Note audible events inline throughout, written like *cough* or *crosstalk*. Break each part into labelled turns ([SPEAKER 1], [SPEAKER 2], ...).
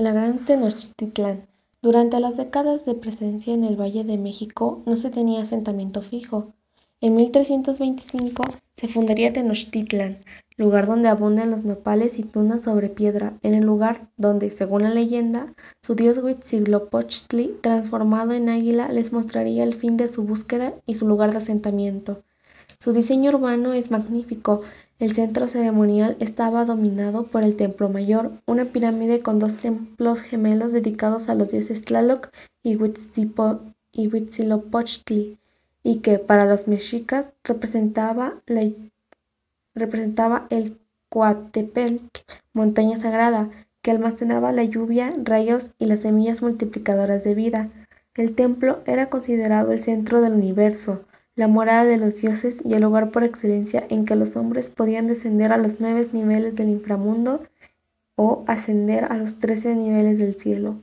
[SPEAKER 1] La Gran Tenochtitlan. Durante las décadas de presencia en el Valle de México no se tenía asentamiento fijo. En 1325 se fundaría Tenochtitlan, lugar donde abundan los nopales y tunas sobre piedra, en el lugar donde, según la leyenda, su dios Huitzilopochtli, transformado en águila, les mostraría el fin de su búsqueda y su lugar de asentamiento. Su diseño urbano es magnífico. El centro ceremonial estaba dominado por el Templo Mayor, una pirámide con dos templos gemelos dedicados a los dioses Tlaloc y Huitzilopochtli, y que, para los mexicas, representaba, la, representaba el Coatepetl, montaña sagrada, que almacenaba la lluvia, rayos y las semillas multiplicadoras de vida. El templo era considerado el centro del universo, la morada de los dioses y el lugar por excelencia en que los hombres podían descender a los nueve niveles del inframundo o ascender a los trece niveles del cielo.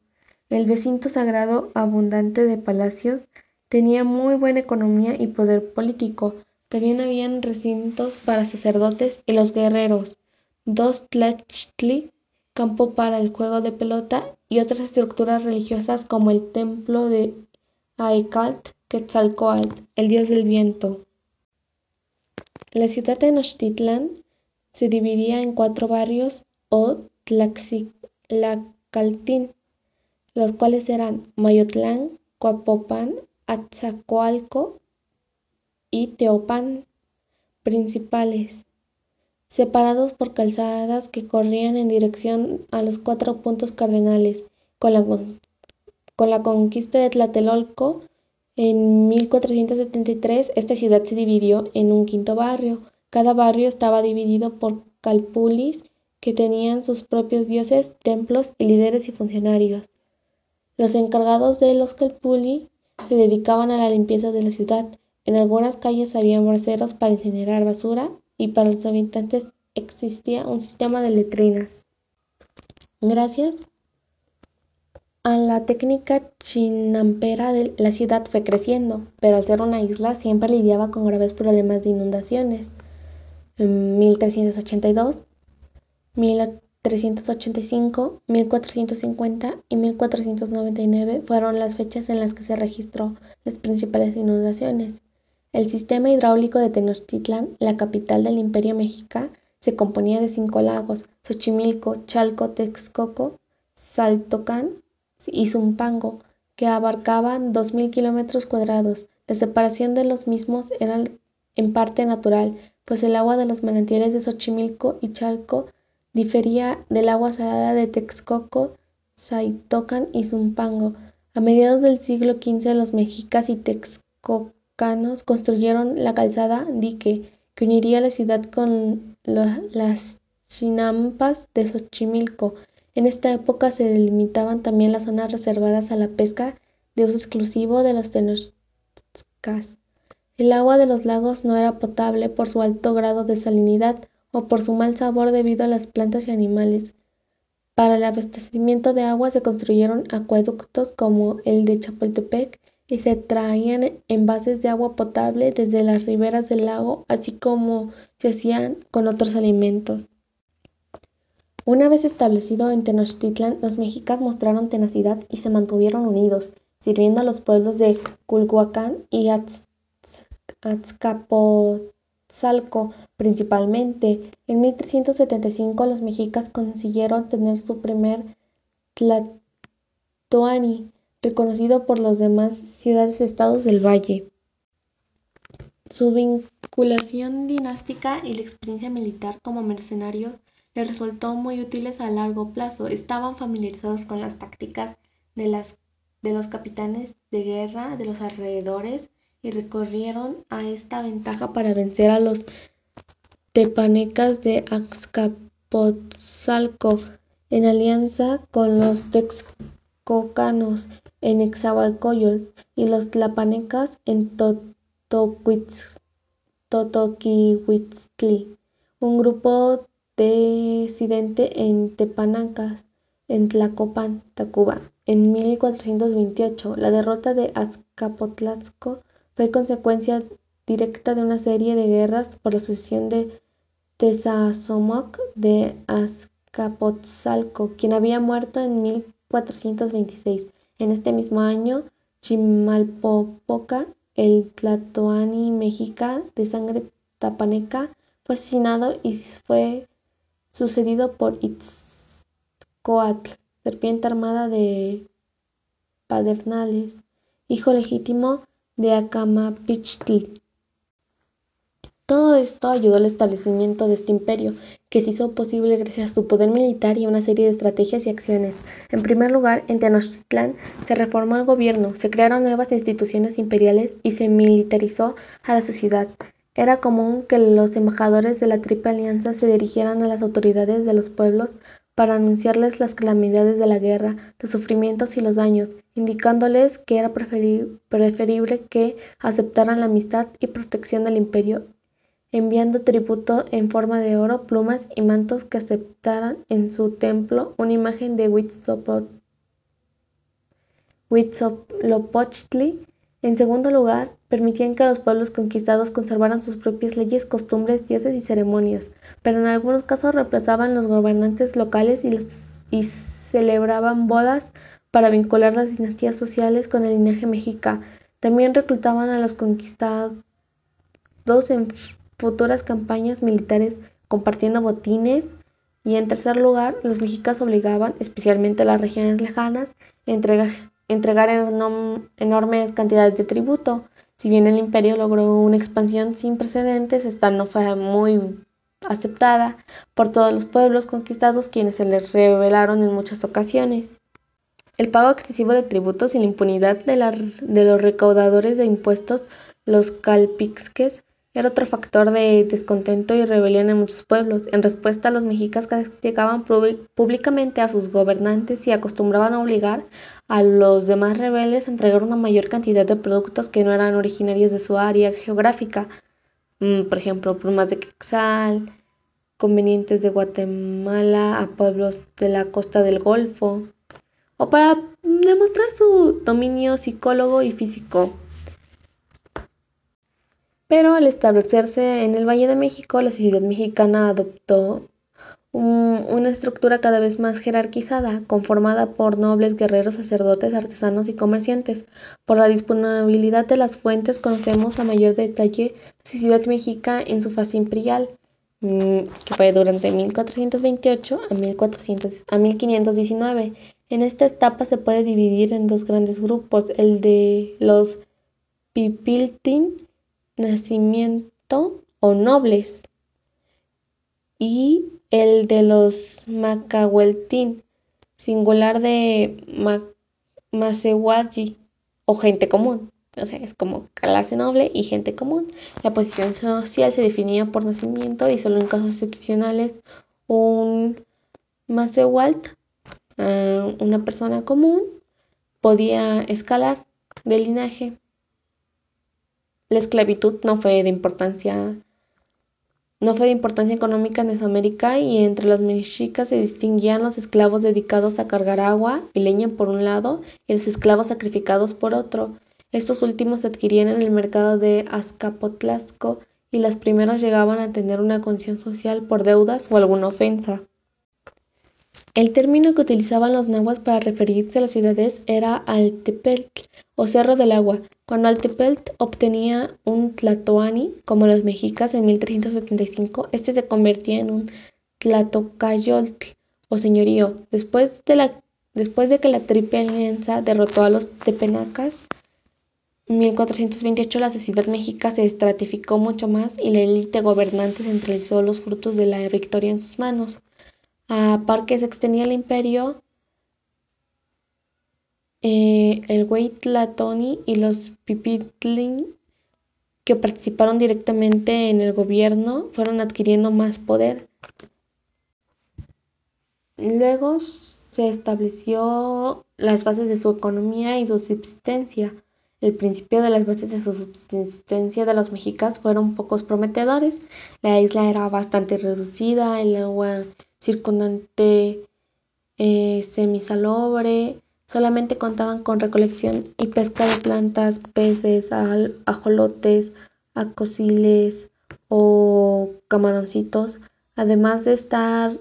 [SPEAKER 1] El recinto sagrado, abundante de palacios, tenía muy buena economía y poder político. También habían recintos para sacerdotes y los guerreros, dos tlachtli, campo para el juego de pelota y otras estructuras religiosas como el templo de Aecalt, Quetzalcoatl, el dios del viento. La ciudad de Tenochtitlan se dividía en cuatro barrios o tlaxicaltin, los cuales eran Mayotlán, Coapopan, Atzacoalco y Teopan, principales, separados por calzadas que corrían en dirección a los cuatro puntos cardenales. Con la, con la conquista de Tlatelolco en 1473, esta ciudad se dividió en un quinto barrio. Cada barrio estaba dividido por calpulis que tenían sus propios dioses, templos y líderes y funcionarios. Los encargados de los calpuli se dedicaban a la limpieza de la ciudad. En algunas calles había braseros para incinerar basura y para los habitantes existía un sistema de letrinas. Gracias a la técnica chinampera la ciudad fue creciendo, pero al ser una isla siempre lidiaba con graves problemas de inundaciones. En 1382, 1385, 1450 y 1499 fueron las fechas en las que se registró las principales inundaciones. El sistema hidráulico de Tenochtitlan, la capital del Imperio Mexica, se componía de cinco lagos: Xochimilco, Chalco, Texcoco, Saltocán y Zumpango, que abarcaban 2.000 kilómetros cuadrados. La separación de los mismos era en parte natural, pues el agua de los manantiales de Xochimilco y Chalco difería del agua salada de Texcoco, Saitocan y Zumpango. A mediados del siglo XV los mexicas y texcocanos construyeron la calzada dique que uniría la ciudad con las chinampas de Xochimilco. En esta época se delimitaban también las zonas reservadas a la pesca de uso exclusivo de los tenochtitlanes. El agua de los lagos no era potable por su alto grado de salinidad o por su mal sabor debido a las plantas y animales. Para el abastecimiento de agua se construyeron acueductos como el de Chapultepec y se traían envases de agua potable desde las riberas del lago, así como se hacían con otros alimentos. Una vez establecido en Tenochtitlan, los mexicas mostraron tenacidad y se mantuvieron unidos, sirviendo a los pueblos de Culhuacán y Azcapotzalco principalmente. En 1375 los mexicas consiguieron tener su primer Tlatoani, reconocido por los demás ciudades-estados del valle. Su vinculación dinástica y la experiencia militar como mercenarios les resultó muy útiles a largo plazo. Estaban familiarizados con las tácticas de, las, de los capitanes de guerra de los alrededores y recurrieron a esta ventaja para vencer a los tepanecas de Azcapotzalco en alianza con los texcocanos en Nezahualcóyotl y los tlapanecas en Totoquihuitztli. Un grupo disidente en Tepanacas, en Tlacopan, Tacuba. En 1428, la derrota de Azcapotzalco fue consecuencia directa de una serie de guerras por la sucesión de Tezazomoc de Azcapotzalco, quien había muerto en 1426. En este mismo año, Chimalpopoca, el tlatoani mexica de sangre tapaneca, fue asesinado y fue sucedido por Itzcoatl, serpiente armada de Padernales, hijo legítimo de Acamapichtli. Todo esto ayudó al establecimiento de este imperio, que se hizo posible gracias a su poder militar y una serie de estrategias y acciones. En primer lugar, en Tenochtitlán se reformó el gobierno, se crearon nuevas instituciones imperiales y se militarizó a la sociedad. Era común que los embajadores de la Triple Alianza se dirigieran a las autoridades de los pueblos para anunciarles las calamidades de la guerra, los sufrimientos y los daños, indicándoles que era preferible que aceptaran la amistad y protección del imperio enviando tributo en forma de oro, plumas y mantos que aceptaran en su templo una imagen de Huitzilopochtli. En segundo lugar, permitían que los pueblos conquistados conservaran sus propias leyes, costumbres, dioses y ceremonias, pero en algunos casos reemplazaban los gobernantes locales y, celebraban bodas para vincular las dinastías sociales con el linaje mexica. También reclutaban a los conquistados en futuras campañas militares compartiendo botines y en tercer lugar los mexicas obligaban, especialmente a las regiones lejanas, a entregar, entregar enormes cantidades de tributo. Si bien el imperio logró una expansión sin precedentes, esta no fue muy aceptada por todos los pueblos conquistados quienes se les rebelaron en muchas ocasiones. El pago excesivo de tributos y la impunidad de, los recaudadores de impuestos, los calpixques, era otro factor de descontento y rebelión en muchos pueblos. En respuesta, los mexicas castigaban públicamente a sus gobernantes y acostumbraban a obligar a los demás rebeldes a entregar una mayor cantidad de productos que no eran originarios de su área geográfica. Mm, por ejemplo, plumas de quexal, convenientes de Guatemala a pueblos de la costa del Golfo, o para demostrar su dominio psicólogo y físico. Pero al establecerse en el Valle de México, la sociedad mexicana adoptó una estructura cada vez más jerarquizada, conformada por nobles, guerreros, sacerdotes, artesanos y comerciantes. Por la disponibilidad de las fuentes conocemos a mayor detalle la sociedad mexica en su fase imperial, mm, que fue durante 1428 a, 1400, a 1519. En esta etapa se puede dividir en dos grandes grupos, el de los Pipiltin nacimiento o nobles y el de los Macahueltín, singular de Macehualli o gente común. O sea, es como clase noble y gente común. La posición social se definía por nacimiento y solo en casos excepcionales un Macewalt, ah, una persona común, podía escalar de linaje la esclavitud no fue de importancia no fue de importancia económica en Mesoamérica y entre los mexicas se distinguían los esclavos dedicados a cargar agua y leña por un lado y los esclavos sacrificados por otro. Estos últimos se adquirían en el mercado de Azcapotzalco y las primeras llegaban a tener una condición social por deudas o alguna ofensa. El término que utilizaban los nahuas para referirse a las ciudades era Altepetl o Cerro del Agua. Cuando Altepetl obtenía un tlatoani, como los mexicas en 1375, este se convertía en un tlatocayotl o señorío. Después de, la, después de que la Triple Alianza derrotó a los tepenacas, en 1428 la sociedad mexica se estratificó mucho más y la élite gobernante centralizó los frutos de la victoria en sus manos. A par que se extendía el imperio, eh, el Huaytlatoni y los Pipitlin, que participaron directamente en el gobierno, fueron adquiriendo más poder. Luego se estableció las bases de su economía y su subsistencia. El principio de las bases de su subsistencia de los mexicas fueron pocos prometedores. La isla era bastante reducida, el agua circundante eh, semisalobre, solamente contaban con recolección y pesca de plantas, peces, ajolotes, acosiles o camaroncitos, además de estar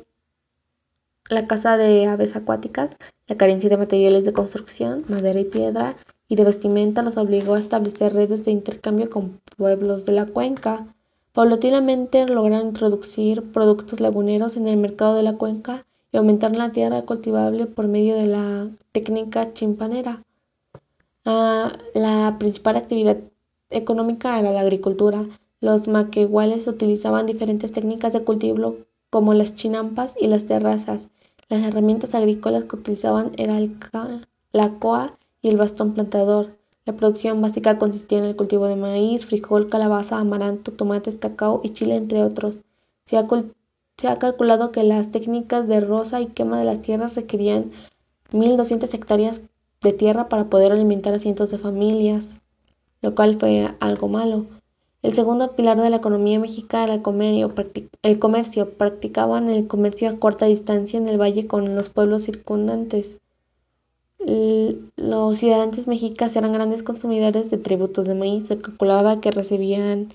[SPEAKER 1] la caza de aves acuáticas, la carencia de materiales de construcción, madera y piedra, y de vestimenta los obligó a establecer redes de intercambio con pueblos de la cuenca. Paulatinamente lograron introducir productos laguneros en el mercado de la cuenca y aumentar la tierra cultivable por medio de la técnica chimpanera. Ah, la principal actividad económica era la agricultura. Los maquehuales utilizaban diferentes técnicas de cultivo como las chinampas y las terrazas. Las herramientas agrícolas que utilizaban eran la coa y el bastón plantador. La producción básica consistía en el cultivo de maíz, frijol, calabaza, amaranto, tomates, cacao y chile, entre otros. Se ha, calculado que las técnicas de roza y quema de las tierras requerían 1.200 hectáreas de tierra para poder alimentar a cientos de familias, lo cual fue algo malo. El segundo pilar de la economía mexicana era el comercio. El comercio. Practicaban el comercio a corta distancia en el valle con los pueblos circundantes. Los ciudadanos mexicas eran grandes consumidores de tributos de maíz. Se calculaba que recibían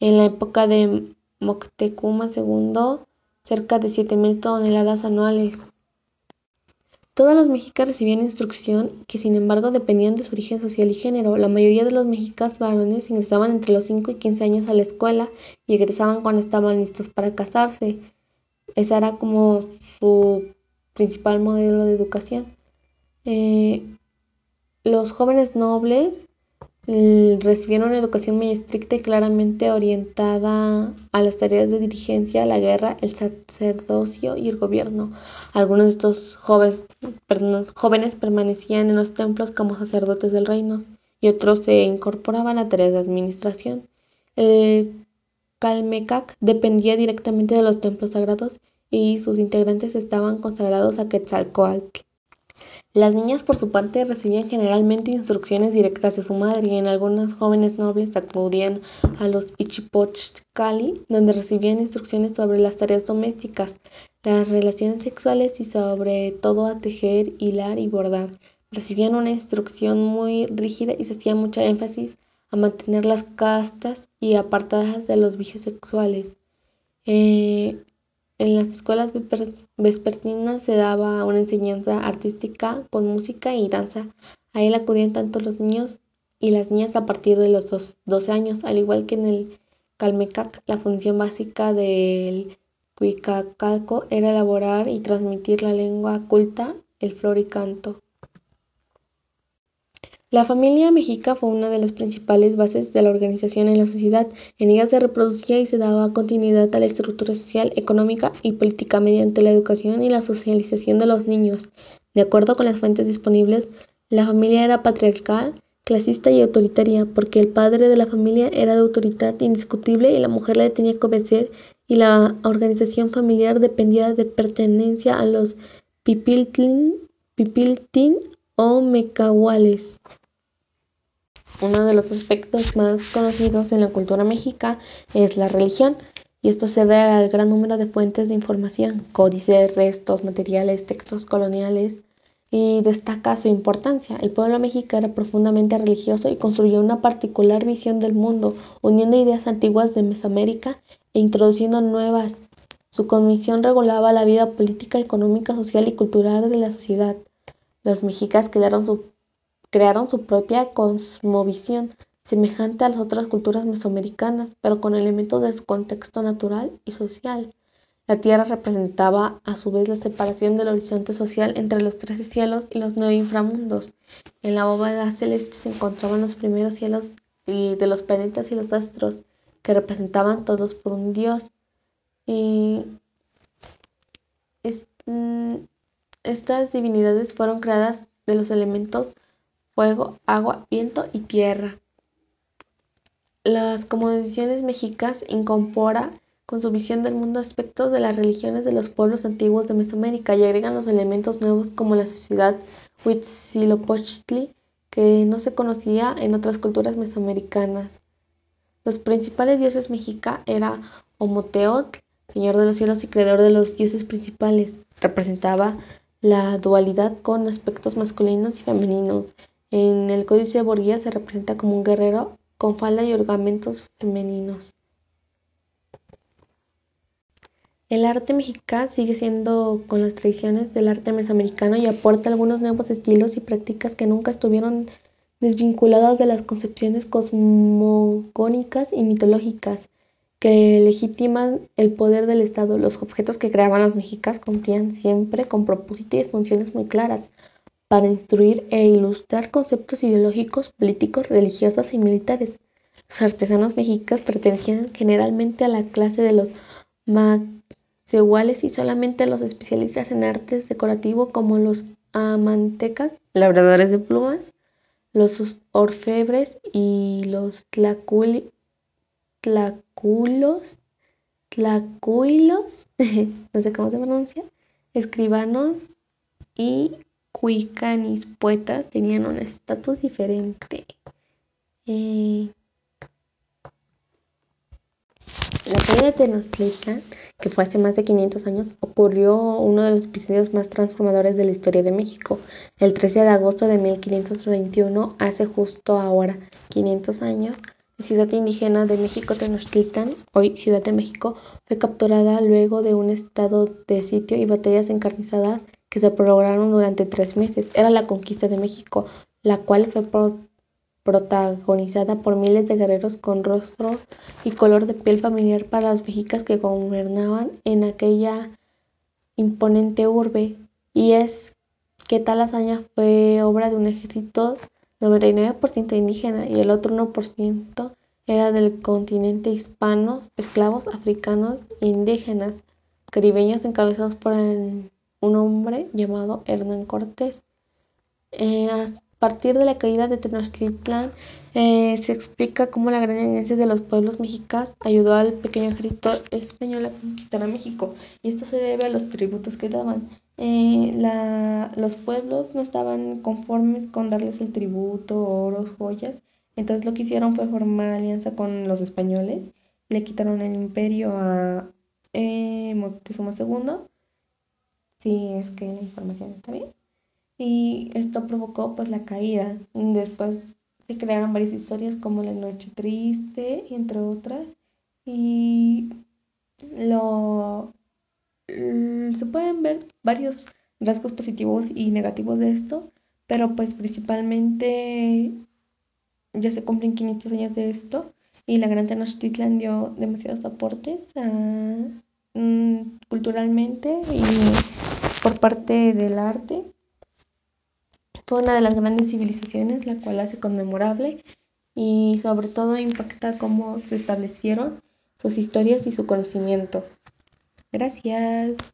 [SPEAKER 1] en la época de Moctezuma II cerca de 7.000 toneladas anuales. Todos los mexicas recibían instrucción que sin embargo dependían de su origen social y género. La mayoría de los mexicas varones ingresaban entre los 5 y 15 años a la escuela y egresaban cuando estaban listos para casarse. Ese era como su principal modelo de educación. Eh, los jóvenes nobles recibieron una educación muy estricta y claramente orientada a las tareas de dirigencia, la guerra, el sacerdocio y el gobierno. Algunos de estos jóvenes, jóvenes permanecían en los templos como sacerdotes del reino y otros se incorporaban a tareas de administración. El Calmecac dependía directamente de los templos sagrados y sus integrantes estaban consagrados a Quetzalcoatl. Las niñas, por su parte, recibían generalmente instrucciones directas de su madre y en algunas jóvenes nobles acudían a los Ichipochcali, donde recibían instrucciones sobre las tareas domésticas, las relaciones sexuales y sobre todo a tejer, hilar y bordar. Recibían una instrucción muy rígida y se hacía mucha énfasis a mantener las castas y apartadas de los vicios sexuales. Eh, en las escuelas vespertinas se daba una enseñanza artística con música y danza. A él acudían tanto los niños y las niñas a partir de los 12 años, al igual que en el Calmecac, la función básica del Cuicacalco era elaborar y transmitir la lengua culta, el flor y canto. La familia mexica fue una de las principales bases de la organización en la sociedad. En ella se reproducía y se daba continuidad a la estructura social, económica y política mediante la educación y la socialización de los niños. De acuerdo con las fuentes disponibles, la familia era patriarcal, clasista y autoritaria, porque el padre de la familia era de autoridad indiscutible y la mujer le tenía que obedecer y la organización familiar dependía de pertenencia a los pipiltin, pipiltin o mecahuales. Uno de los aspectos más conocidos en la cultura mexica es la religión, y esto se ve al gran número de fuentes de información, códices, restos, materiales, textos coloniales, y destaca su importancia. El pueblo mexicano era profundamente religioso y construyó una particular visión del mundo, uniendo ideas antiguas de Mesoamérica e introduciendo nuevas. Su comisión regulaba la vida política, económica, social y cultural de la sociedad. Los mexicas quedaron su crearon su propia cosmovisión, semejante a las otras culturas mesoamericanas, pero con elementos de su contexto natural y social. La Tierra representaba a su vez la separación del horizonte social entre los trece cielos y los nueve inframundos. En la bóveda celeste se encontraban los primeros cielos de los planetas y los astros, que representaban todos por un dios. Y mm, estas divinidades fueron creadas de los elementos fuego, agua, viento y tierra. Las composiciones mexicas incorpora con su visión del mundo aspectos de las religiones de los pueblos antiguos de Mesoamérica y agregan los elementos nuevos como la sociedad Huitzilopochtli que no se conocía en otras culturas mesoamericanas. Los principales dioses mexica era Omoteotl, señor de los cielos y creador de los dioses principales. Representaba la dualidad con aspectos masculinos y femeninos, en el Códice Borgia se representa como un guerrero con falda y ornamentos femeninos. El arte mexicano sigue siendo con las tradiciones del arte mesoamericano y aporta algunos nuevos estilos y prácticas que nunca estuvieron desvinculados de las concepciones cosmogónicas y mitológicas que legitiman el poder del Estado. Los objetos que creaban los mexicas cumplían siempre con propósito y funciones muy claras para instruir e ilustrar conceptos ideológicos, políticos, religiosos y militares. Los artesanos mexicas pertenecían generalmente a la clase de los iguales y solamente los especialistas en artes decorativos como los amantecas, labradores de plumas, los orfebres y los tlaculi, tlaculos, tlacuilos, *laughs* no sé cómo se pronuncia, escribanos y cuicanis, poetas, tenían un estatus diferente. Eh, la caída de Tenochtitlan, que fue hace más de 500 años, ocurrió uno de los episodios más transformadores de la historia de México. El 13 de agosto de 1521, hace justo ahora 500 años, la ciudad indígena de México, Tenochtitlan, hoy Ciudad de México, fue capturada luego de un estado de sitio y batallas encarnizadas que se prolongaron durante tres meses. Era la conquista de México, la cual fue protagonizada por miles de guerreros con rostro y color de piel familiar para los mexicas que gobernaban en aquella imponente urbe. Y es que tal hazaña fue obra de un ejército 99% indígena y el otro 1% era del continente hispano, esclavos africanos e indígenas caribeños encabezados por un hombre llamado Hernán Cortés. Eh, a partir de la caída de Tenochtitlan eh, se explica cómo la gran herencia de los pueblos mexicas ayudó al pequeño ejército español a conquistar a México y esto se debe a los tributos que daban. Eh, la, los pueblos no estaban conformes con darles el tributo, oro, joyas, entonces lo que hicieron fue formar alianza con los españoles, le quitaron el imperio a Moctezuma II, si es que la información está bien y esto provocó pues la caída. Después se crearon varias historias como La Noche Triste, entre otras, y lo se pueden ver varios rasgos positivos y negativos de esto, pero pues principalmente ya se cumplen 500 años de esto y la Gran Tenochtitlan dio demasiados aportes mm, culturalmente y por parte del arte fue una de las grandes civilizaciones, la cual hace conmemorable y sobre todo impacta cómo se establecieron sus historias y su conocimiento. Gracias.